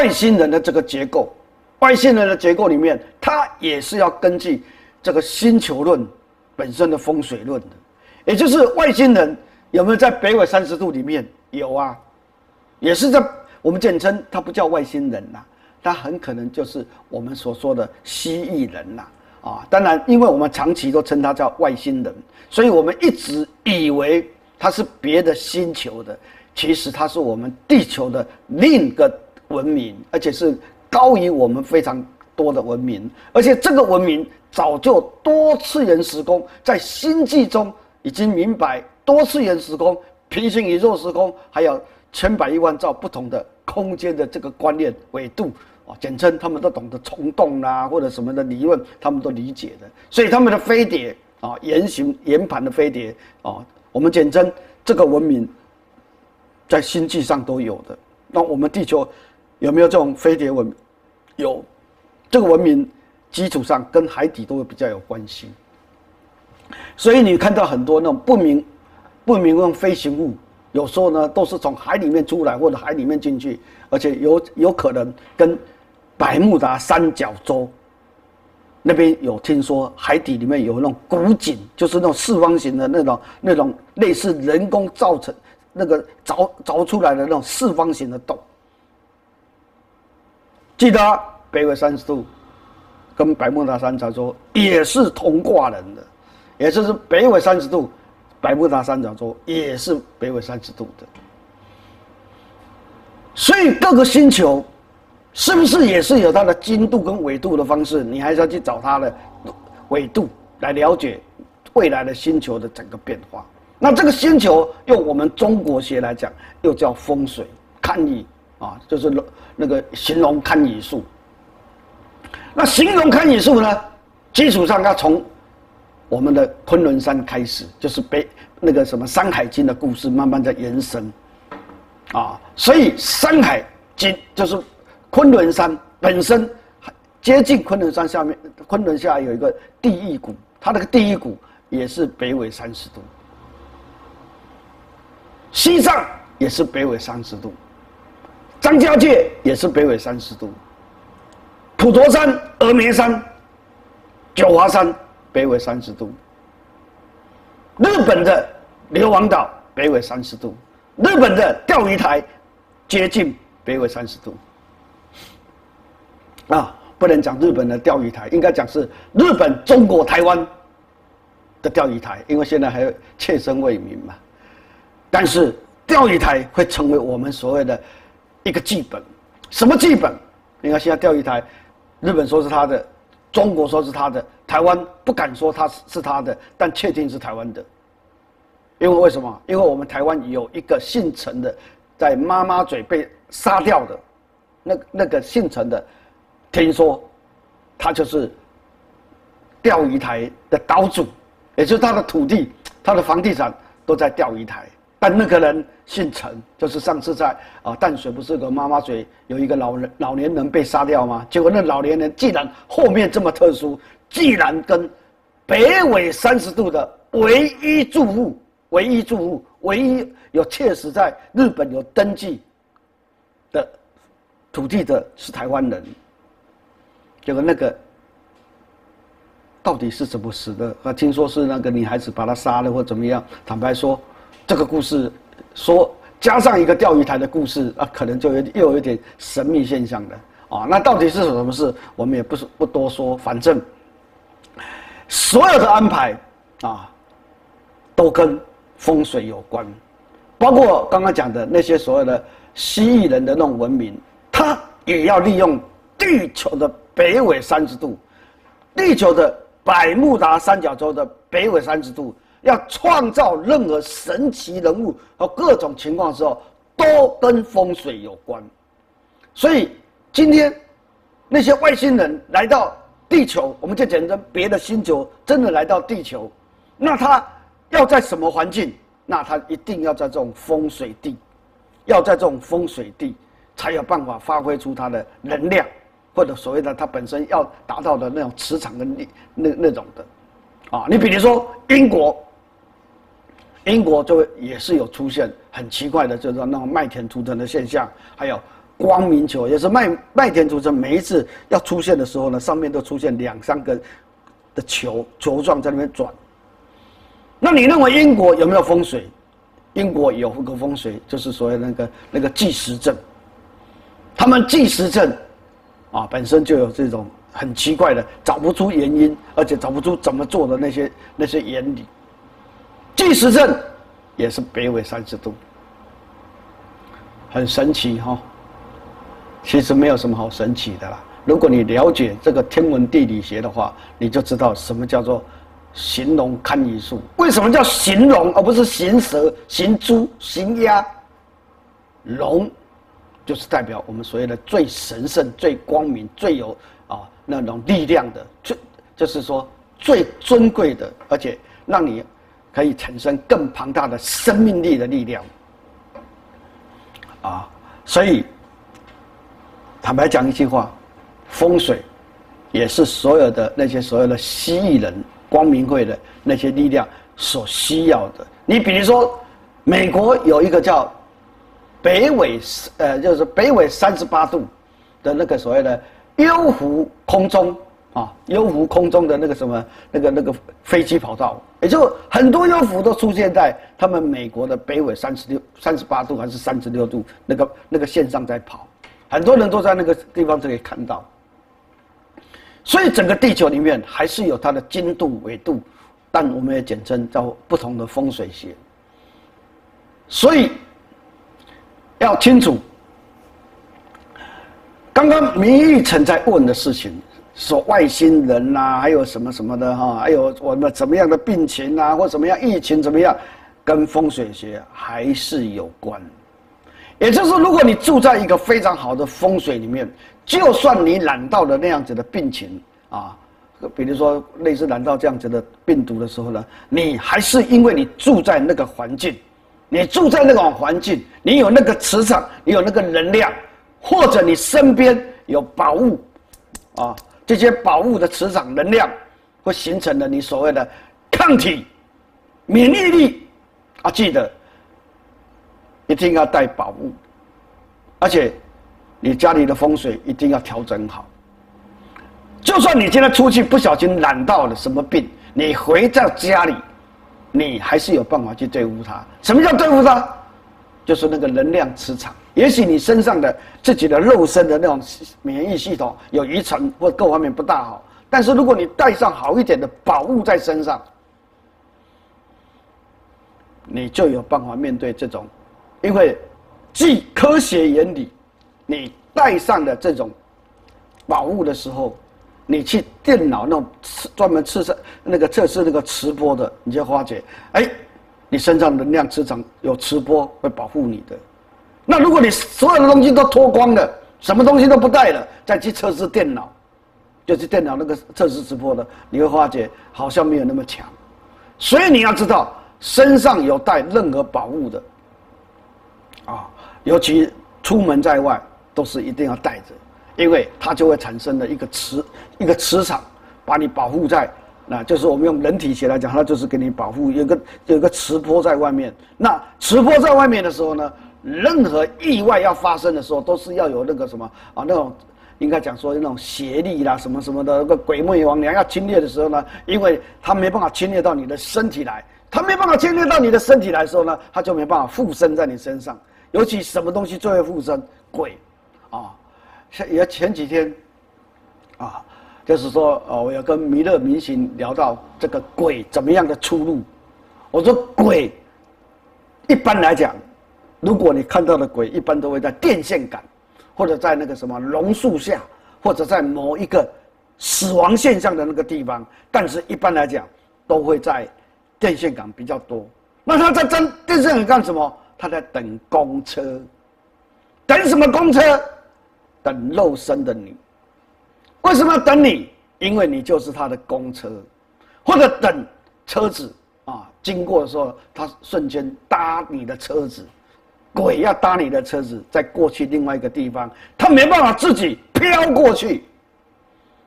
外星人的这个结构，外星人的结构里面，它也是要根据这个星球论本身的风水论的，也就是外星人有没有在北纬三十度里面？有啊，也是在我们简称它不叫外星人呐，它很可能就是我们所说的蜥蜴人呐啊。当然，因为我们长期都称它叫外星人，所以我们一直以为它是别的星球的，其实它是我们地球的另一个。文明，而且是高于我们非常多的文明，而且这个文明早就多次元时空，在星际中已经明白多次元时空、平行宇宙时空，还有千百亿万兆不同的空间的这个观念维度啊，简称他们都懂得虫洞啦，或者什么的理论，他们都理解的。所以他们的飞碟啊，圆形圆盘的飞碟啊，我们简称这个文明在星际上都有的。那我们地球。有没有这种飞碟文？有，这个文明基础上跟海底都会比较有关系。所以你看到很多那种不明、不明那种飞行物，有时候呢都是从海里面出来或者海里面进去，而且有有可能跟百慕达三角洲那边有听说海底里面有那种古井，就是那种四方形的那种那种类似人工造成那个凿凿出来的那种四方形的洞。记得北纬三十度，跟百慕达三角洲也是同挂人的，也就是北纬三十度，百慕达三角洲也是北纬三十度的。所以各个星球是不是也是有它的经度跟纬度的方式？你还是要去找它的纬度来了解未来的星球的整个变化。那这个星球用我们中国学来讲，又叫风水看你。啊，就是那个形容堪舆术。那形容堪舆术呢，基础上要从我们的昆仑山开始，就是北那个什么《山海经》的故事慢慢在延伸。啊，所以《山海经》就是昆仑山本身接近昆仑山下面，昆仑下有一个地狱谷，它那个地狱谷也是北纬三十度。西藏也是北纬三十度。张家界也是北纬三十度，普陀山、峨眉山、九华山北纬三十度，日本的硫磺岛北纬三十度，日本的钓鱼台接近北纬三十度。啊，不能讲日本的钓鱼台，应该讲是日本中国台湾的钓鱼台，因为现在还切身为民嘛。但是钓鱼台会成为我们所谓的。一个剧本，什么剧本？你看现在钓鱼台，日本说是他的，中国说是他的，台湾不敢说他是他的，但确定是台湾的。因为为什么？因为我们台湾有一个姓陈的，在妈妈嘴被杀掉的，那那个姓陈的，听说他就是钓鱼台的岛主，也就是他的土地、他的房地产都在钓鱼台。但那个人姓陈，就是上次在啊淡水不是有个妈妈嘴有一个老人老年人被杀掉吗？结果那老年人既然后面这么特殊，既然跟北纬三十度的唯一住户、唯一住户、唯一有确实在日本有登记的土地的是台湾人，结果那个到底是怎么死的？啊，听说是那个女孩子把他杀了或怎么样？坦白说。这个故事说加上一个钓鱼台的故事啊，可能就有又有一点神秘现象的啊。那到底是什么事？我们也不是不多说，反正所有的安排啊，都跟风水有关，包括刚刚讲的那些所谓的蜥蜴人的那种文明，它也要利用地球的北纬三十度，地球的百慕达三角洲的北纬三十度，要创造任何神奇人物和各种情况的时候，都跟风水有关。所以今天那些外星人来到地球，我们就简称别的星球真的来到地球，那他要在什么环境？那他一定要在这种风水地，要在这种风水地，才有办法发挥出他的能量，或者所谓的他本身要达到的那种磁场的力那那种的，啊，你比如说英国，英国就也是有出现很奇怪的，就是那种麦田图腾的现象，还有光明球，也是麦麦田图腾，每一次要出现的时候呢，上面都出现两三个的球球状在那边转。那你认为英国有没有风水？英国有个风水，就是所谓那个那个计时阵。他们计时阵啊，本身就有这种很奇怪的，找不出原因，而且找不出怎么做的那些那些原理。计时阵也是北纬三十度，很神奇哈、哦。其实没有什么好神奇的啦。如果你了解这个天文地理学的话，你就知道什么叫做。形龙堪舆术，为什么叫形龙而不是形蛇、形猪、形鸭？龙就是代表我们所谓的最神圣、最光明、最有啊那种力量的，最就是说最尊贵的，而且让你可以产生更庞大的生命力的力量。啊，所以坦白讲一句话，风水也是所有的那些所有的蜥蜴人。光明会的那些力量所需要的，你比如说，美国有一个叫北纬，呃，就是北纬三十八度的那个所谓的幽浮空中啊，幽浮空中的那个什么那个那个飞机跑道，也就很多幽浮都出现在他们美国的北纬三十六、三十八度还是三十六度那个那个线上在跑，很多人都在那个地方就可以看到。所以整个地球里面还是有它的经度纬度，但我们也简称叫不同的风水学。所以要清楚，刚刚明玉成在问的事情，说外星人呐、还有什么什么的哈，还有我们怎么样的病情啊，或怎么样疫情怎么样，跟风水学还是有关。也就是说，如果你住在一个非常好的风水里面。就算你染到了那样子的病情啊，比如说类似染到这样子的病毒的时候呢，你还是因为你住在那个环境，你住在那种环境，你有那个磁场，你有那个能量，或者你身边有宝物，啊，这些宝物的磁场能量会形成了你所谓的抗体、免疫力啊，记得一定要带宝物，而且。你家里的风水一定要调整好。就算你今天出去不小心染到了什么病，你回到家里，你还是有办法去对付它。什么叫对付它？就是那个能量磁场。也许你身上的自己的肉身的那种免疫系统有遗传或各方面不大好，但是如果你带上好一点的宝物在身上，你就有办法面对这种，因为据科学原理。你带上的这种宝物的时候，你去电脑那种专门测试那个测试那个磁波的，你就发觉，哎，你身上能量磁场有磁波会保护你的。那如果你所有的东西都脱光了，什么东西都不带了，再去测试电脑，就是电脑那个测试磁波的，你会发觉好像没有那么强。所以你要知道，身上有带任何宝物的，啊，尤其出门在外。都是一定要带着，因为它就会产生了一个磁一个磁场，把你保护在，那就是我们用人体学来讲，它就是给你保护，有个有个磁波在外面。那磁波在外面的时候呢，任何意外要发生的时候，都是要有那个什么啊，那种应该讲说那种邪力啦，什么什么的，那个鬼魅魍魉要侵略的时候呢，因为它没办法侵略到你的身体来，它没办法侵略到你的身体来的时候呢，它就没办法附身在你身上。尤其什么东西最会附身？鬼。啊，像也前几天，啊，就是说，哦，我要跟弥勒明星聊到这个鬼怎么样的出路。我说鬼，一般来讲，如果你看到的鬼，一般都会在电线杆，或者在那个什么榕树下，或者在某一个死亡现象的那个地方，但是一般来讲都会在电线杆比较多。那他在等电线杆干什么？他在等公车，等什么公车？等肉身的你。为什么要等你？因为你就是他的公车，或者等车子啊经过的时候，他瞬间搭你的车子。鬼要搭你的车子，再过去另外一个地方，他没办法自己飘过去。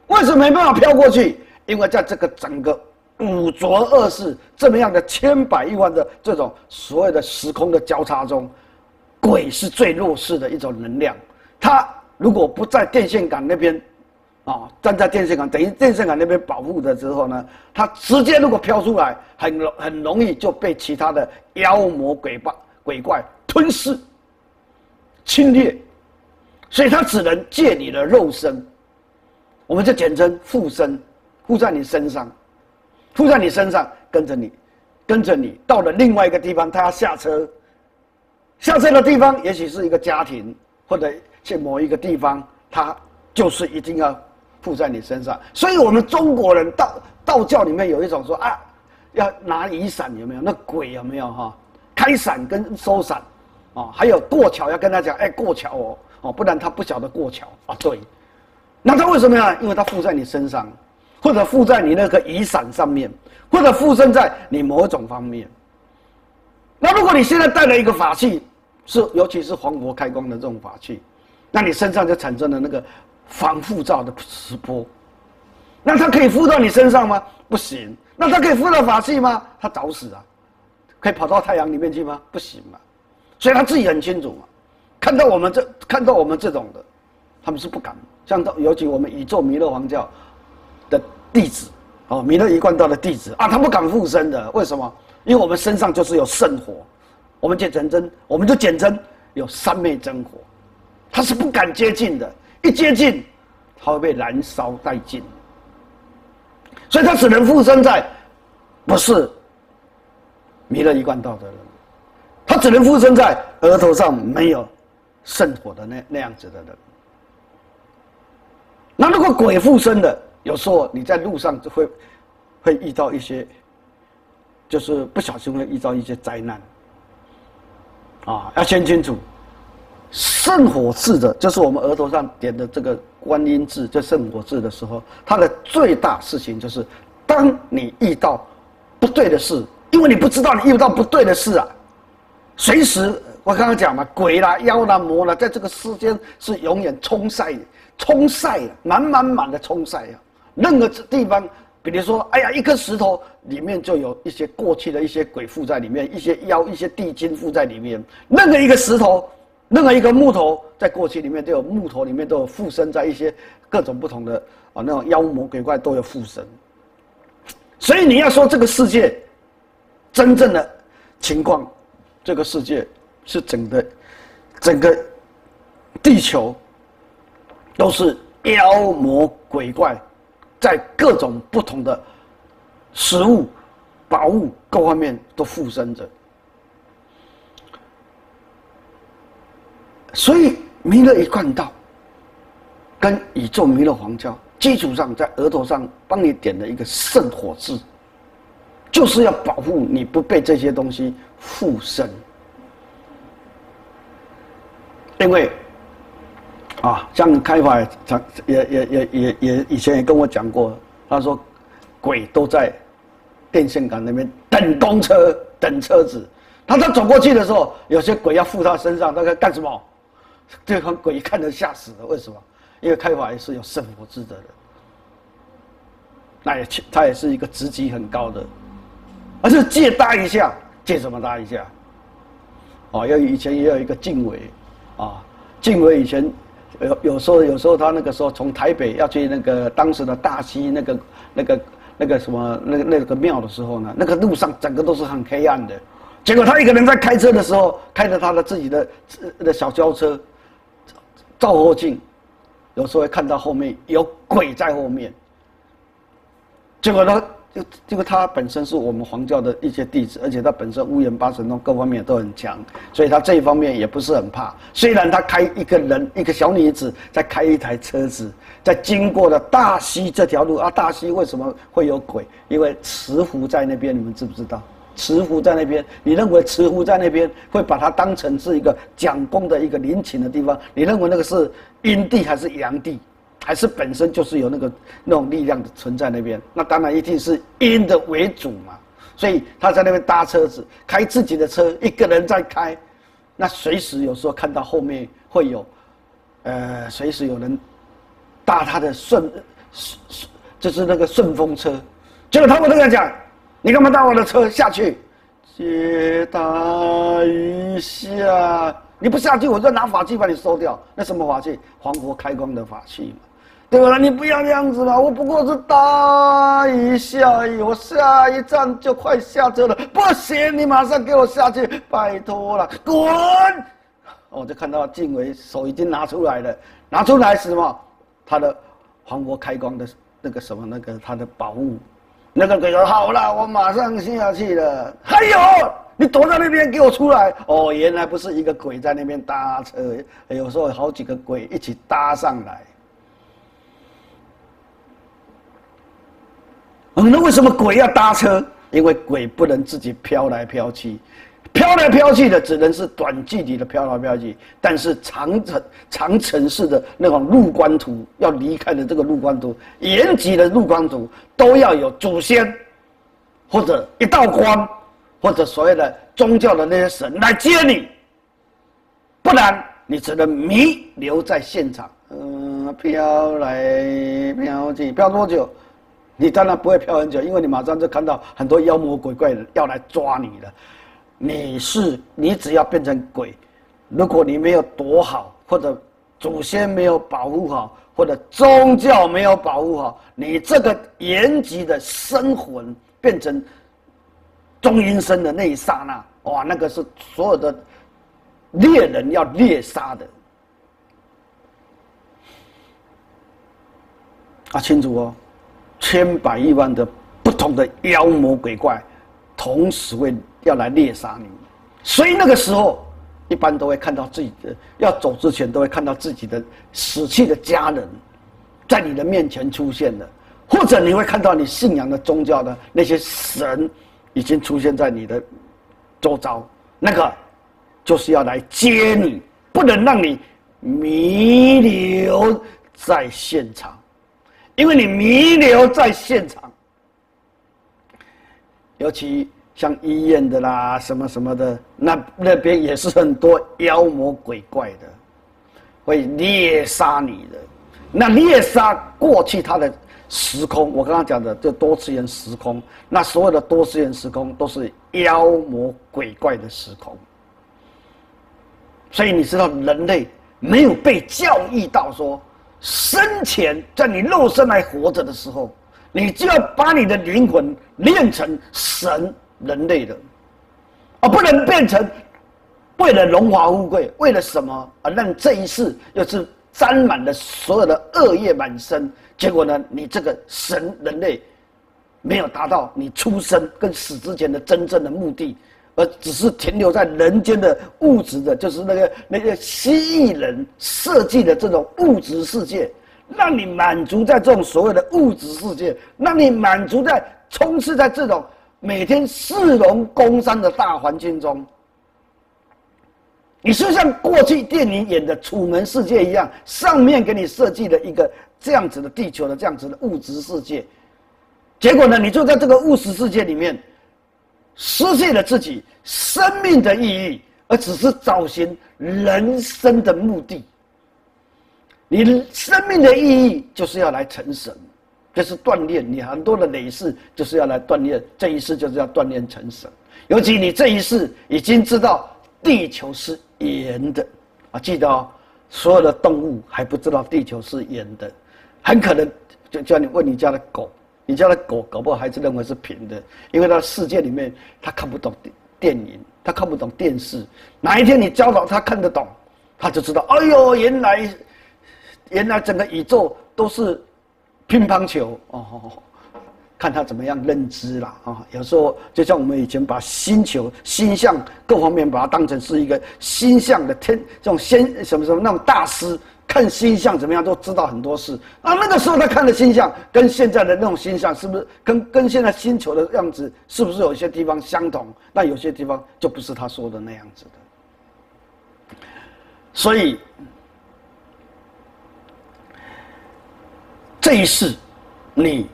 为什么没办法飘过去？因为在这个整个五浊恶世这么样的千百亿万的这种所有的时空的交叉中，鬼是最弱势的一种能量。他如果不在电线杆那边，啊，站在电线杆，等于电线杆那边保护的时候呢，他直接如果飘出来，很容很容易就被其他的妖魔鬼怪鬼怪吞噬、侵略，所以他只能借你的肉身，我们就简称附身，附在你身上，附在你身上，跟着你，跟着你到了另外一个地方，他要下车，下车的地方也许是一个家庭，或者去某一个地方，他就是一定要附在你身上。所以，我们中国人道道教里面有一种说啊，要拿雨伞，有没有？那鬼有没有哈？开伞跟收伞。啊，还有过桥要跟他讲，哎、过桥哦，哦，不然他不晓得过桥啊。对，那他为什么呀？因为他附在你身上，或者附在你那个雨伞上面，或者附身在你某一种方面。那如果你现在带了一个法器，是尤其是黄佛开光的这种法器，那你身上就产生了那个防护罩的磁波。那他可以附到你身上吗？不行。那他可以附到法器吗？他找死啊！可以跑到太阳里面去吗？不行嘛。所以他自己很清楚嘛，看到我们这看到我们这种的，他们是不敢。像到尤其我们宇宙弥勒皇教的弟子，哦，弥勒一贯道的弟子啊，他不敢附身的。为什么？因为我们身上就是有圣火，我们就简称，我们就简称有三昧真火，他是不敢接近的。一接近，他会被燃烧殆尽。所以他只能附身在不是弥勒一贯道的人。他只能附身在额头上没有圣火的那那样子的人。那如果鬼附身的，有时候你在路上就会会遇到一些，就是不小心会遇到一些灾难。啊，要先清楚，圣火字的，就是我们额头上点的这个观音字，这圣火字的时候，它的最大事情就是，当你遇到不对的事，因为你不知道你遇到不对的事啊。随时，我刚刚讲嘛，鬼啦、妖啦、魔啦，在这个世间是永远冲晒、冲晒满满满的冲晒啊！任何地方，比如说，哎呀，一颗石头里面就有一些过去的一些鬼附在里面，一些妖、一些地精附在里面。任何一个石头，任何一个木头，在过去里面都有木头里面都有附身在一些各种不同的啊那种妖魔鬼怪都有附身。所以你要说这个世界真正的情况。这个世界是整个整个地球都是妖魔鬼怪，在各种不同的食物、宝物各方面都附身着。所以弥勒一贯道跟宇宙弥勒皇教基础上，在额头上帮你点了一个圣火字。就是要保护你不被这些东西附身，因为啊，像开法也也也也也以前也跟我讲过，他说鬼都在电线杆那边等公车等车子，他他走过去的时候，有些鬼要附他身上，他在干什么？这个鬼看得吓死了，为什么？因为开法也是有圣火字的，那也他也是一个职级很高的。而是借搭一下，借什么搭一下？哦，要以前也有一个晋玮，啊，晋玮以前有有时候有时候他那个时候从台北要去那个当时的大溪那个那个那个什么那个那个庙的时候呢，那个路上整个都是很黑暗的，结果他一个人在开车的时候，开着他的自己的的小轿车，照后镜，有时候会看到后面有鬼在后面，结果他。就这个他本身是我们黄教的一些弟子，而且他本身五眼八神通各方面都很强，所以他这一方面也不是很怕。虽然他开一个人一个小女子在开一台车子，在经过了大溪这条路啊，大溪为什么会有鬼？因为慈湖在那边，你们知不知道？慈湖在那边，你认为慈湖在那边会把它当成是一个讲功的一个陵寝的地方？你认为那个是阴地还是阳地？还是本身就是有那个那种力量的存在那边，那当然一定是阴的为主嘛。所以他在那边搭车子，开自己的车，一个人在开，那随时有时候看到后面会有，呃，随时有人搭他的顺顺，就是那个顺风车。结果他们这样讲：“你干嘛搭我的车下去？接他一下，你不下去，我就拿法器把你收掉。那什么法器？黄国开光的法器嘛。”对吧？你不要这样子嘛！我不过是搭一下而已，我下一站就快下车了。不行，你马上给我下去，拜托了，滚！我就看到静伟手已经拿出来了，拿出来是什么？他的黄国开光的那个什么那个他的宝物，那个鬼说好了，我马上下去了。还有，你躲在那边给我出来！哦，原来不是一个鬼在那边搭车，有时候好几个鬼一起搭上来。嗯那为什么鬼要搭车？因为鬼不能自己飘来飘去，飘来飘去的只能是短距离的飘来飘去。但是长城长城式的那种路观图，要离开的这个路观图，延吉的路观图，都要有祖先，或者一道光，或者所谓的宗教的那些神来接你，不然你只能弥留在现场。嗯、飘来飘去，飘多久？你当然不会飘很久，因为你马上就看到很多妖魔鬼怪要来抓你了。你是你只要变成鬼，如果你没有躲好，或者祖先没有保护好，或者宗教没有保护好，你这个延吉的生魂变成中阴身的那一刹那，哇，那个是所有的猎人要猎杀的。啊，清楚哦。千百亿万的不同的妖魔鬼怪，同时会要来猎杀你，所以那个时候，一般都会看到自己的要走之前，都会看到自己的死去的家人，在你的面前出现了，或者你会看到你信仰的宗教的那些神，已经出现在你的周遭，那个就是要来接你，不能让你弥留在现场。因为你弥留在现场，尤其像医院的啦，什么什么的，那那边也是很多妖魔鬼怪的，会猎杀你的。那猎杀过去他的时空，我刚刚讲的这多次元时空，那所有的多次元时空都是妖魔鬼怪的时空。所以你知道，人类没有被教育到说。生前在你肉身还活着的时候，你就要把你的灵魂练成神人类的，而不能变成为了荣华富贵，为了什么而让这一世又是沾满了所有的恶业满身。结果呢，你这个神人类没有达到你出生跟死之前的真正的目的。而只是停留在人间的物质的，就是那个那个蜥蜴人设计的这种物质世界，让你满足在这种所谓的物质世界，让你满足在充斥在这种每天市容工商的大环境中。你是像过去电影演的《楚门世界》一样，上面给你设计了一个这样子的地球的这样子的物质世界，结果呢，你就在这个物质世界里面。失去了自己生命的意义，而只是找寻人生的目的。你生命的意义就是要来成神，就是锻炼你很多的累世，就是要来锻炼这一世，就是要锻炼成神。尤其你这一世已经知道地球是圆的啊，记得哦，所有的动物还不知道地球是圆的，很可能就叫你问你家的狗。你家的狗搞不好还是认为是平的，因为它世界里面它看不懂电影，它看不懂电视。哪一天你教导它看得懂，它就知道，哎呦，原来原来整个宇宙都是乒乓球哦，看他怎么样认知啦啊。有时候就像我们以前把星球、星象各方面把它当成是一个星象的天，这种先什么什么那种大师。看星象怎么样都知道很多事啊！那个时候他看的星象跟现在的那种星象是不是跟跟现在星球的样子是不是有些地方相同？那有些地方就不是他说的那样子的。所以这一世你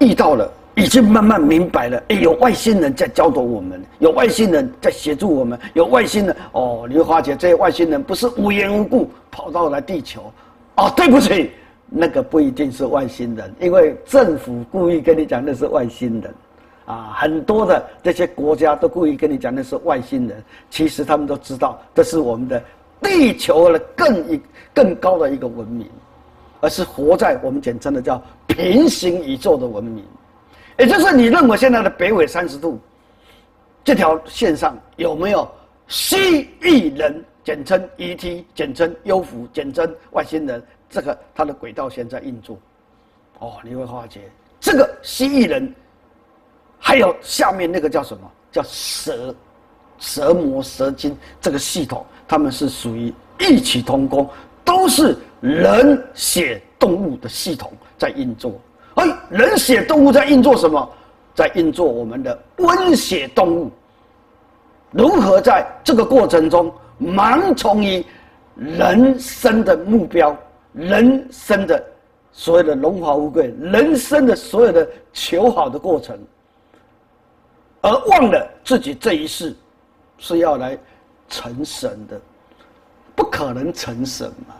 遇到了。已经慢慢明白了，哎，有外星人在教导我们，有外星人在协助我们，有外星人哦，你会发觉这些外星人不是无缘无故跑到来地球，哦，对不起，那个不一定是外星人，因为政府故意跟你讲那是外星人，啊，很多的这些国家都故意跟你讲那是外星人，其实他们都知道这是我们的地球的更一更高的一个文明，而是活在我们简称的叫平行宇宙的文明。也就是你认为现在的北纬三十度这条线上有没有蜥蜴人？简称 ET，简称幽浮，简称外星人。这个它的轨道线在运作。哦，你会发觉这个蜥蜴人，还有下面那个叫什么？叫蛇、蛇魔、蛇精这个系统，他们是属于异曲同工，都是人血动物的系统在运作。哎，人血动物在运作什么？在运作我们的温血动物，如何在这个过程中盲从于人生的目标、人生的所有的荣华富贵、人生的所有的求好的过程，而忘了自己这一世是要来成神的，不可能成神嘛。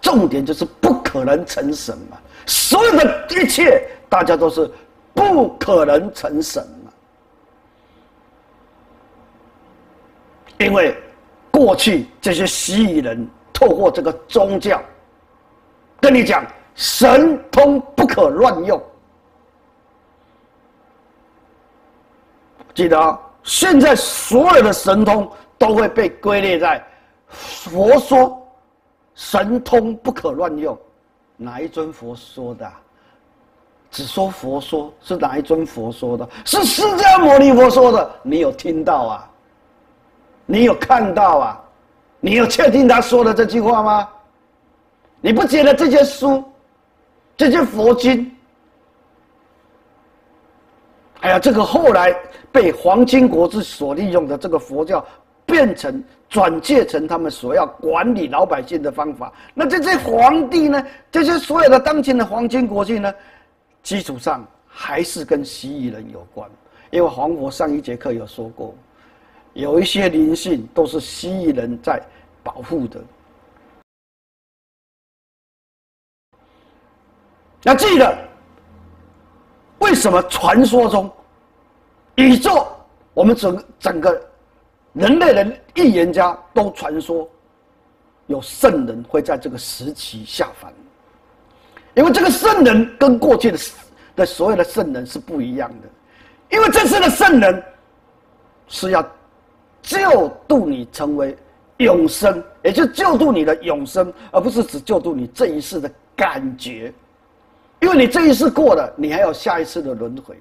重点就是不可能成神嘛。所有的一切，大家都是不可能成神嘛。因为过去这些蜥蜴人透过这个宗教跟你讲，神通不可乱用。记得啊，现在所有的神通都会被归类在佛说，神通不可乱用。哪一尊佛说的？只说佛说，是哪一尊佛说的？是释迦牟尼佛说的。你有听到啊？你有看到啊？你有确定他说的这句话吗？你不觉得这些书、这些佛经，哎呀，这个后来被黄金国之所利用的这个佛教，变成。转借成他们所要管理老百姓的方法，那这些皇帝呢？这些所有的当今的皇亲国戚呢？基础上还是跟蜥蜴人有关，因为黄佛上一节课有说过，有一些灵性都是蜥蜴人在保护的。要记得，为什么传说中宇宙我们整整个？人类的预言家都传说，有圣人会在这个时期下凡，因为这个圣人跟过去的的所有的圣人是不一样的，因为这次的圣人是要救度你成为永生，也就是救度你的永生，而不是只救度你这一世的感觉，因为你这一世过了，你还有下一次的轮回，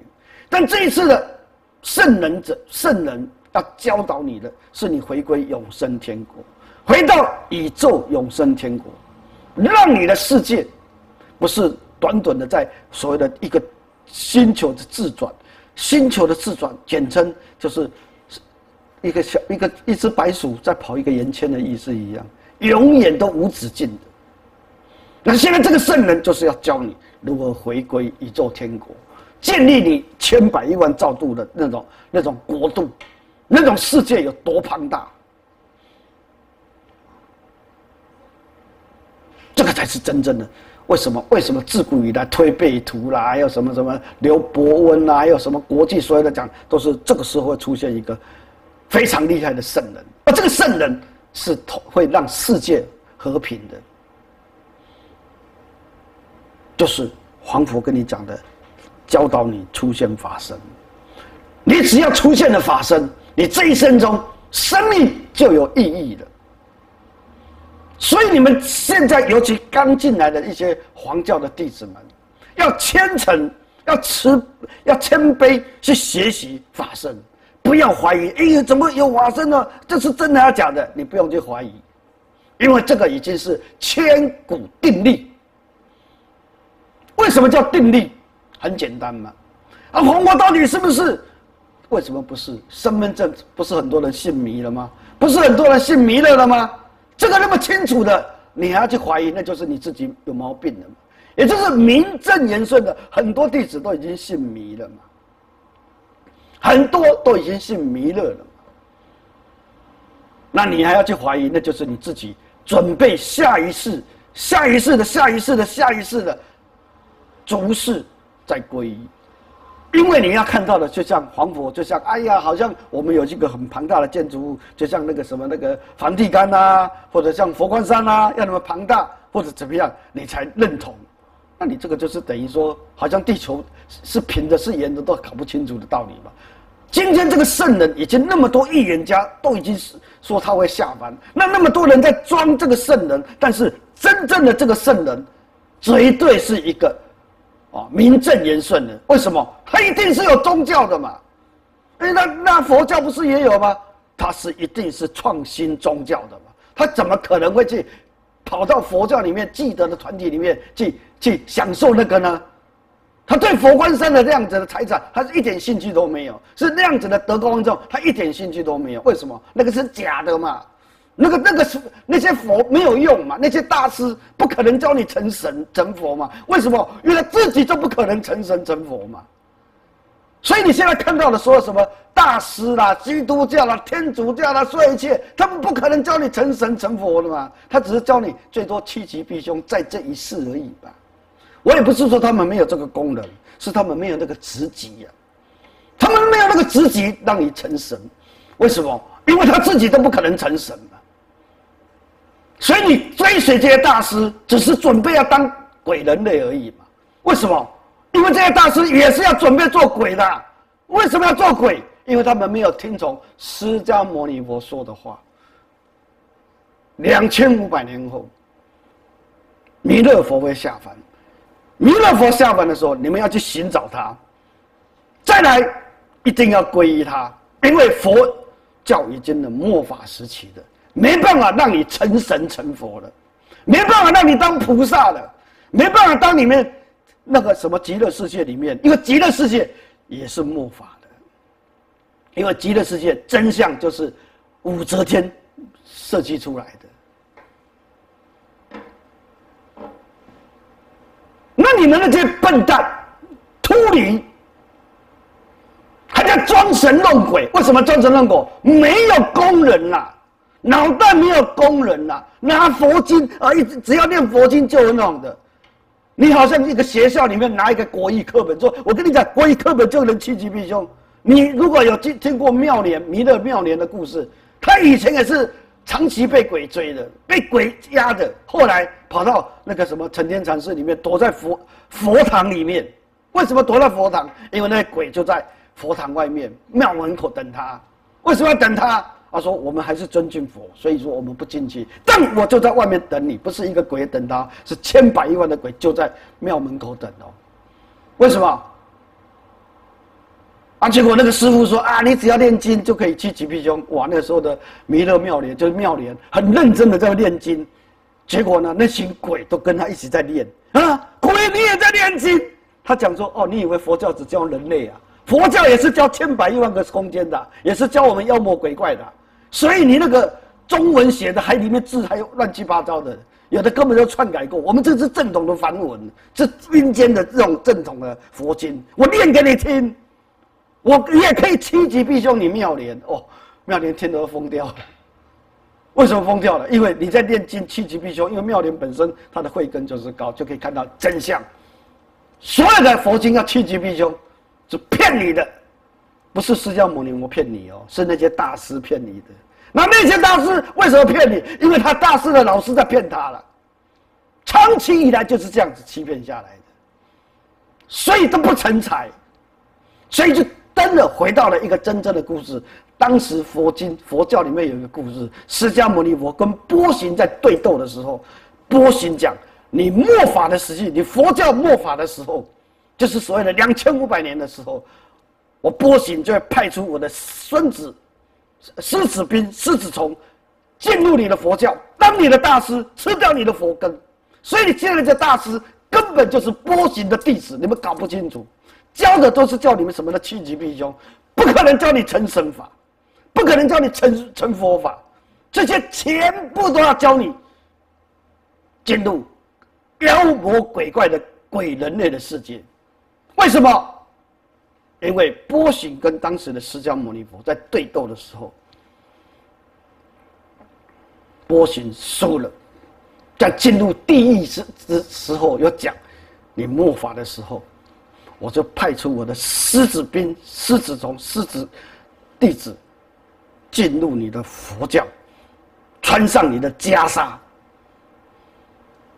但这一次的圣人者圣人。要教导你的是你回归永生天国，回到宇宙永生天国，让你的世界不是短短的在所谓的一个星球的自转，星球的自转简称就是一个小一个一只白鼠在跑一个圆圈的意思一样，永远都无止境的。那现在这个圣人就是要教你如何回归宇宙天国，建立你千百亿万兆度的那种那种国度。那种世界有多庞大？这个才是真正的。为什么？为什么自古以来推背图啦，还有什么什么刘伯温啦，还有什么国际所有的讲，都是这个时候会出现一个非常厉害的圣人。而这个圣人是会让世界和平的，就是皇佛跟你讲的，教导你出现法身。你只要出现了法身。你这一生中，生命就有意义了。所以你们现在，尤其刚进来的一些黄教的弟子们，要虔诚，要慈，要谦卑去学习法身，不要怀疑。哎呀，怎么有法身呢？这是真的还是假的？你不用去怀疑，因为这个已经是千古定律。为什么叫定律？很简单嘛。啊，红佛到底是不是？为什么不是？身份证不是很多人信迷了吗？不是很多人信弥勒了吗？这个那么清楚的，你还要去怀疑，那就是你自己有毛病了嘛。也就是名正言顺的，很多弟子都已经信弥了嘛，很多都已经信弥勒了。那你还要去怀疑，那就是你自己准备下一世、下一世的、下一世的、下一世的逐世再皈依。因为你要看到的，就像黄佛，就像哎呀，好像我们有一个很庞大的建筑物，就像那个什么那个梵蒂冈啊，或者像佛光山啊，要那么庞大，或者怎么样，你才认同？那你这个就是等于说，好像地球是平的，是圆的，都搞不清楚的道理嘛。今天这个圣人已经那么多预言家都已经是说他会下凡，那那么多人在装这个圣人，但是真正的这个圣人，绝对是一个。啊，名正言顺的，为什么？他一定是有宗教的嘛？哎，那那佛教不是也有吗？他是一定是创新宗教的嘛？他怎么可能会去跑到佛教里面记得的团体里面去去享受那个呢？他对佛光山的这样子的财产，他是一点兴趣都没有，是那样子的德高望重，他一点兴趣都没有。为什么？那个是假的嘛？那个那个是那些佛没有用嘛？那些大师不可能教你成神成佛嘛？为什么？因为他自己就不可能成神成佛嘛。所以你现在看到的所有什么大师啦、基督教啦、天主教啦，所有一切，他们不可能教你成神成佛的嘛。他只是教你最多趋吉避凶，在这一世而已吧。我也不是说他们没有这个功能，是他们没有那个职级呀。他们没有那个职级让你成神，为什么？因为他自己都不可能成神。所以你追随这些大师，只是准备要当鬼人类而已嘛？为什么？因为这些大师也是要准备做鬼的。为什么要做鬼？因为他们没有听从释迦牟尼佛说的话。两千五百年后，弥勒佛会下凡。弥勒佛下凡的时候，你们要去寻找他。再来，一定要皈依他，因为佛教已经的末法时期的。没办法让你成神成佛的，没办法让你当菩萨的，没办法当里面那个什么极乐世界里面，因为极乐世界也是末法的，因为极乐世界真相就是武则天设计出来的。那你们那些笨蛋、秃驴，还在装神弄鬼？为什么装神弄鬼？没有工人呐、啊。脑袋没有功能了、拿佛经啊，一直只要念佛经就很好的。你好像一个学校里面拿一个国语课本，说：“我跟你讲，国语课本就能趋吉避凶。”你如果有听听过妙莲弥勒妙莲的故事，他以前也是长期被鬼追的，被鬼压的，后来跑到那个什么承天禅寺里面，躲在佛佛堂里面。为什么躲在佛堂？因为那鬼就在佛堂外面庙门口等他。为什么要等他？他说：“我们还是尊敬佛，所以说我们不进去。但我就在外面等你，不是一个鬼等他，是千百亿万的鬼就在庙门口等哦。为什么？啊，结果那个师父说：啊，你只要念经就可以趋吉避凶。哇，那时候的弥勒妙莲就是妙莲，很认真的在念经。结果呢，那群鬼都跟他一起在念啊，鬼你也在念经。他讲说：哦，你以为佛教只教人类啊？佛教也是教千百亿万个空间的，也是教我们妖魔鬼怪的。”所以你那个中文写的还里面字还有乱七八糟的，有的根本就篡改过。我们这是正统的梵文，是阴间的这种正统的佛经。我念给你听，我你也可以趋吉避凶。你妙莲哦，妙莲听得疯掉了。为什么疯掉了？因为你在念经趋吉避凶，因为妙莲本身它的慧根就是高，就可以看到真相。所有的佛经要趋吉避凶，是骗你的，不是释迦牟尼佛骗你哦，是那些大师骗你的。那那些大师为什么骗你？因为他大师的老师在骗他了，长期以来就是这样子欺骗下来的，所以都不成才，所以就真的回到了一个真正的故事。当时佛经佛教里面有一个故事，释迦牟尼佛跟波形在对斗的时候，波形讲：你末法的时期，你佛教末法的时候，就是所谓的两千五百年的时候，我波形就会派出我的孙子狮子兵、狮子虫进入你的佛教，当你的大师，吃掉你的佛根。所以你现在这大师根本就是波形的弟子，你们搞不清楚，教的都是教你们什么的趋吉避凶，不可能教你成神法，不可能教你成成佛法，这些全部都要教你进入妖魔鬼怪的鬼人类的世界。为什么？因为波形跟当时的释迦牟尼佛在对斗的时候，波形输了。在进入地狱之之时候，有讲你末法的时候，我就派出我的狮子兵、狮子虫、狮子弟子进入你的佛教，穿上你的袈裟，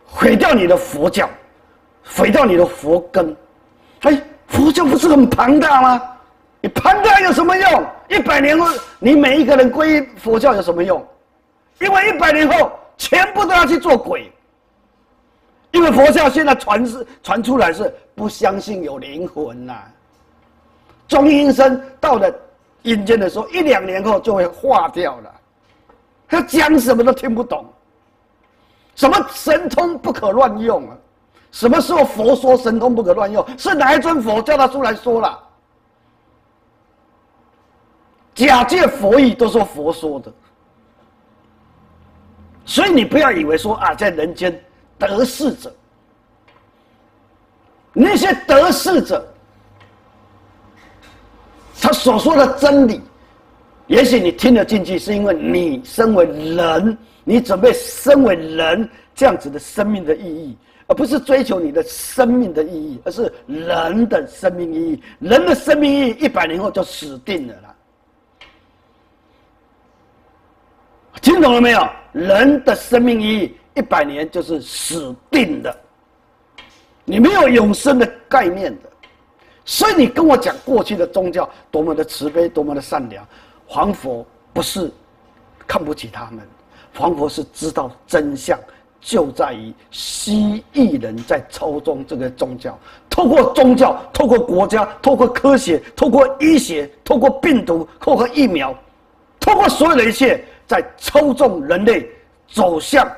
毁掉你的佛教，毁掉你的佛根。哎，佛教不是很庞大吗？你庞大有什么用？一百年后，你每一个人皈依佛教有什么用？因为一百年后，全部都要去做鬼。因为佛教现在传是传出来是不相信有灵魂呐、中阴身到了阴间的时候，一两年后就会化掉了。他讲什么都听不懂，什么神通不可乱用啊？什么时候佛说神通不可乱用？是哪一尊佛叫他出来说了？假借佛意都说佛说的，所以你不要以为说啊，在人间得势者，那些得势者，他所说的真理，也许你听得进去，是因为你身为人，你准备身为人这样子的生命的意义。而不是追求你的生命的意义，而是人的生命意义。人的生命意义一百年后就死定了啦。听懂了没有？人的生命意义一百年就是死定了，你没有永生的概念的。所以你跟我讲过去的宗教多么的慈悲，多么的善良，黄佛不是看不起他们，黄佛是知道真相。就在于蜥蜴人在操纵这个宗教，透过宗教，透过国家，透过科学，透过医学，透过病毒，透过疫苗，透过所有的一切，在操纵人类走向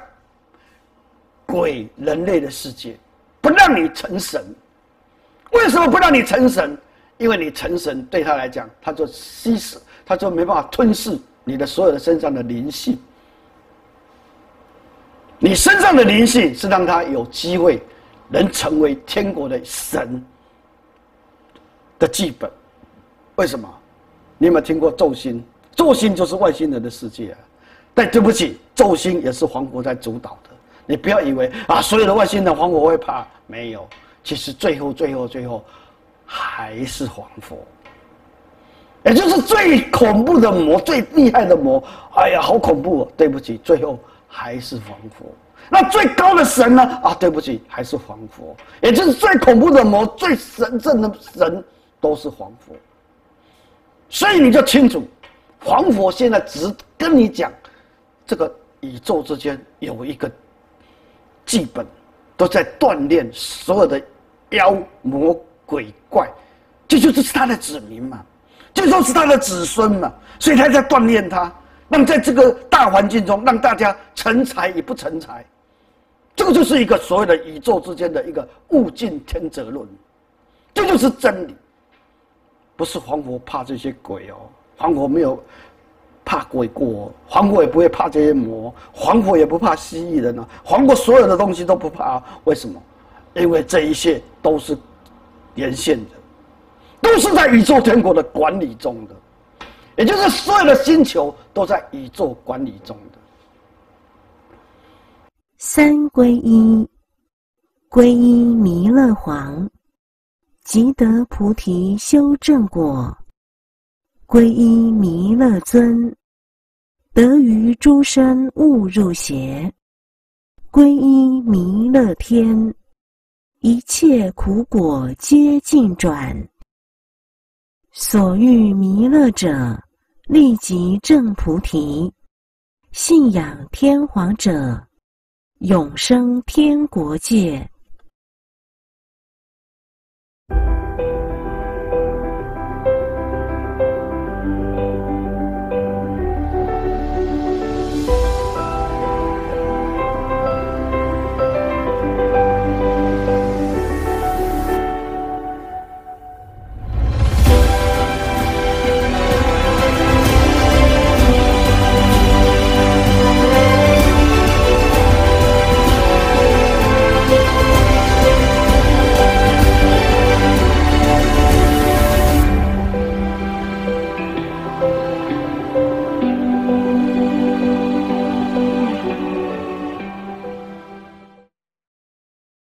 鬼人类的世界，不让你成神。为什么不让你成神？因为你成神对他来讲，他就吸食，他就没办法吞噬你的所有的身上的灵性。你身上的灵性是让他有机会能成为天国的神的基本。为什么？你有没有听过咒星？咒星就是外星人的世界啊！但对不起，咒星也是皇佛在主导的。你不要以为啊，所有的外星人皇佛会怕，没有。其实最后、最后、最后还是皇佛，也就是最恐怖的魔、最厉害的魔。哎呀，好恐怖哦！对不起，最后。还是黄佛，那最高的神呢？啊，对不起，还是黄佛，也就是最恐怖的魔、最神圣的神，都是黄佛。所以你就清楚，黄佛现在只跟你讲，这个宇宙之间有一个基本，都在锻炼所有的妖魔鬼怪，这就是他的子民嘛，这就是他的子孙嘛，所以他在锻炼他。让在这个大环境中，让大家成才与不成才，这个就是一个所谓的宇宙之间的一个物竞天择论，这就是真理。不是黄佛怕这些鬼哦，黄佛没有怕鬼过，皇佛也不会怕这些魔，黄佛也不怕蜥蜴人啊，黄佛所有的东西都不怕，啊为什么？因为这一切都是连线的，都是在宇宙天国的管理中的。也就是所有的星球都在宇宙管理中的。三皈依，皈依弥勒皇，即得菩提修正果；皈依弥勒尊，得于诸生勿入邪；皈依弥勒天，一切苦果皆尽转。所欲弥勒者。立即证菩提，信仰天皇者，永生天国界。